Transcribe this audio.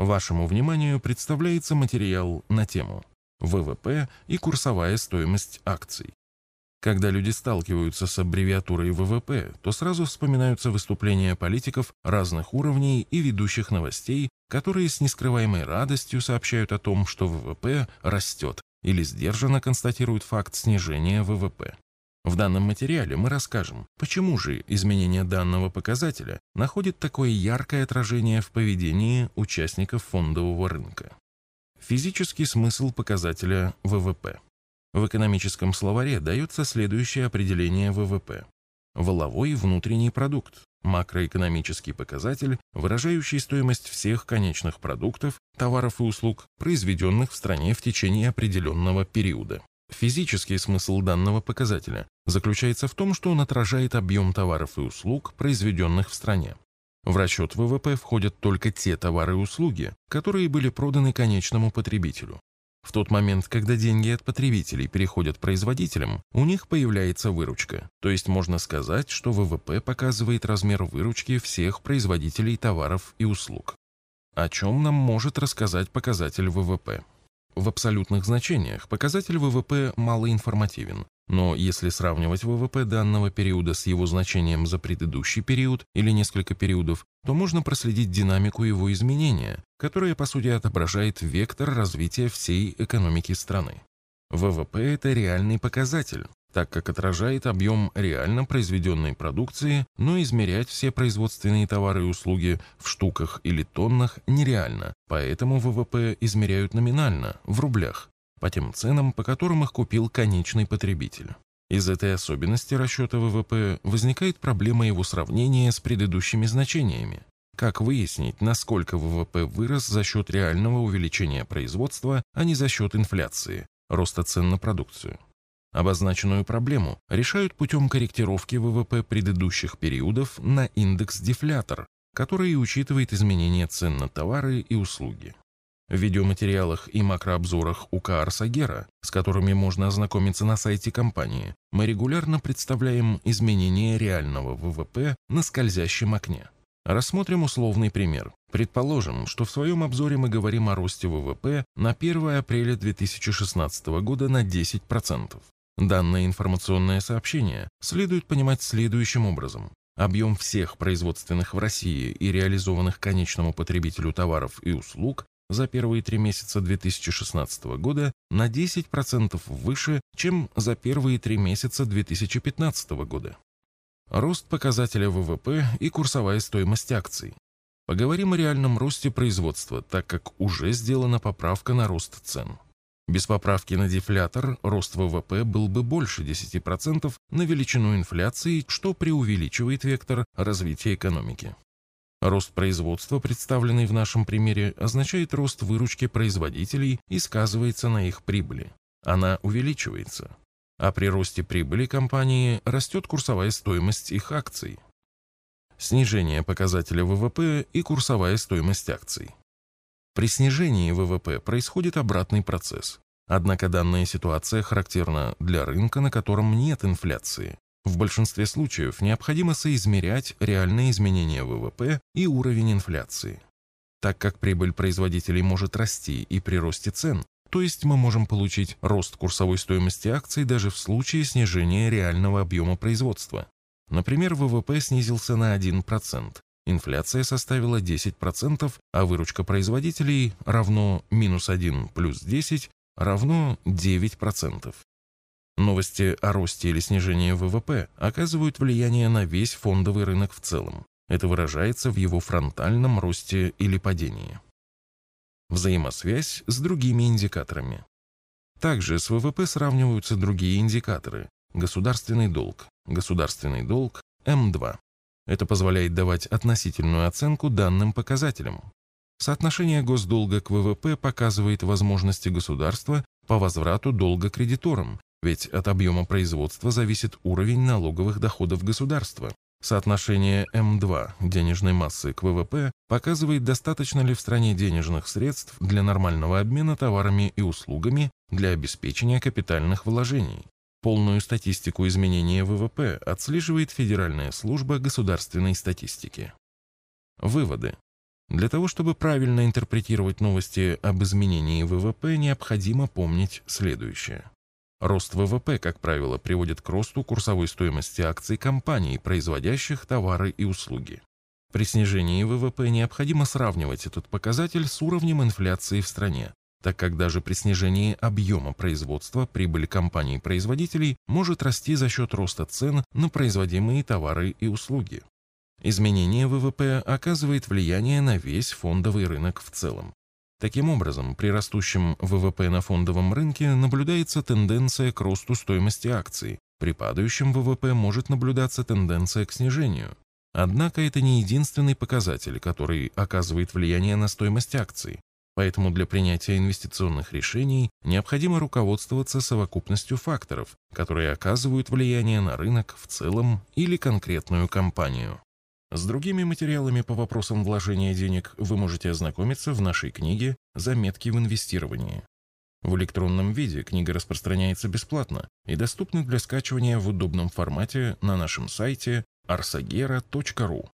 Вашему вниманию представляется материал на тему ВВП и курсовая стоимость акций. Когда люди сталкиваются с аббревиатурой ВВП, то сразу вспоминаются выступления политиков разных уровней и ведущих новостей, которые с нескрываемой радостью сообщают о том, что ВВП растет, или сдержанно констатируют факт снижения ВВП. В данном материале мы расскажем, почему же изменение данного показателя находит такое яркое отражение в поведении участников фондового рынка. Физический смысл показателя ВВП. В экономическом словаре дается следующее определение ВВП. Воловой внутренний продукт, макроэкономический показатель, выражающий стоимость всех конечных продуктов, товаров и услуг, произведенных в стране в течение определенного периода. Физический смысл данного показателя заключается в том, что он отражает объем товаров и услуг, произведенных в стране. В расчет ВВП входят только те товары и услуги, которые были проданы конечному потребителю. В тот момент, когда деньги от потребителей переходят производителям, у них появляется выручка. То есть можно сказать, что ВВП показывает размер выручки всех производителей товаров и услуг. О чем нам может рассказать показатель ВВП? В абсолютных значениях показатель ВВП малоинформативен, но если сравнивать ВВП данного периода с его значением за предыдущий период или несколько периодов, то можно проследить динамику его изменения, которая по сути отображает вектор развития всей экономики страны. ВВП – это реальный показатель, так как отражает объем реально произведенной продукции, но измерять все производственные товары и услуги в штуках или тоннах нереально, поэтому ВВП измеряют номинально, в рублях, по тем ценам, по которым их купил конечный потребитель. Из этой особенности расчета ВВП возникает проблема его сравнения с предыдущими значениями. Как выяснить, насколько ВВП вырос за счет реального увеличения производства, а не за счет инфляции, роста цен на продукцию? Обозначенную проблему решают путем корректировки ВВП предыдущих периодов на индекс-дефлятор, который учитывает изменения цен на товары и услуги. В видеоматериалах и макрообзорах УК Арсагера, с которыми можно ознакомиться на сайте компании, мы регулярно представляем изменения реального ВВП на скользящем окне. Рассмотрим условный пример. Предположим, что в своем обзоре мы говорим о росте ВВП на 1 апреля 2016 года на 10%. Данное информационное сообщение следует понимать следующим образом. Объем всех производственных в России и реализованных конечному потребителю товаров и услуг за первые три месяца 2016 года на 10% выше, чем за первые три месяца 2015 года. Рост показателя ВВП и курсовая стоимость акций. Поговорим о реальном росте производства, так как уже сделана поправка на рост цен. Без поправки на дефлятор рост ВВП был бы больше 10% на величину инфляции, что преувеличивает вектор развития экономики. Рост производства, представленный в нашем примере, означает рост выручки производителей и сказывается на их прибыли. Она увеличивается. А при росте прибыли компании растет курсовая стоимость их акций. Снижение показателя ВВП и курсовая стоимость акций. При снижении ВВП происходит обратный процесс. Однако данная ситуация характерна для рынка, на котором нет инфляции. В большинстве случаев необходимо соизмерять реальные изменения ВВП и уровень инфляции. Так как прибыль производителей может расти и при росте цен, то есть мы можем получить рост курсовой стоимости акций даже в случае снижения реального объема производства. Например, ВВП снизился на 1%, инфляция составила 10%, а выручка производителей равно минус 1 плюс 10 равно 9%. Новости о росте или снижении ВВП оказывают влияние на весь фондовый рынок в целом. Это выражается в его фронтальном росте или падении. Взаимосвязь с другими индикаторами. Также с ВВП сравниваются другие индикаторы – государственный долг, государственный долг М2. Это позволяет давать относительную оценку данным показателям. Соотношение госдолга к ВВП показывает возможности государства по возврату долга кредиторам, ведь от объема производства зависит уровень налоговых доходов государства. Соотношение М2 денежной массы к ВВП показывает, достаточно ли в стране денежных средств для нормального обмена товарами и услугами для обеспечения капитальных вложений. Полную статистику изменения ВВП отслеживает Федеральная служба государственной статистики. Выводы. Для того, чтобы правильно интерпретировать новости об изменении ВВП, необходимо помнить следующее. Рост ВВП, как правило, приводит к росту курсовой стоимости акций компаний, производящих товары и услуги. При снижении ВВП необходимо сравнивать этот показатель с уровнем инфляции в стране, так как даже при снижении объема производства прибыль компаний-производителей может расти за счет роста цен на производимые товары и услуги. Изменение ВВП оказывает влияние на весь фондовый рынок в целом. Таким образом, при растущем ВВП на фондовом рынке наблюдается тенденция к росту стоимости акций, при падающем ВВП может наблюдаться тенденция к снижению. Однако это не единственный показатель, который оказывает влияние на стоимость акций. Поэтому для принятия инвестиционных решений необходимо руководствоваться совокупностью факторов, которые оказывают влияние на рынок в целом или конкретную компанию. С другими материалами по вопросам вложения денег вы можете ознакомиться в нашей книге «Заметки в инвестировании». В электронном виде книга распространяется бесплатно и доступна для скачивания в удобном формате на нашем сайте arsagera.ru.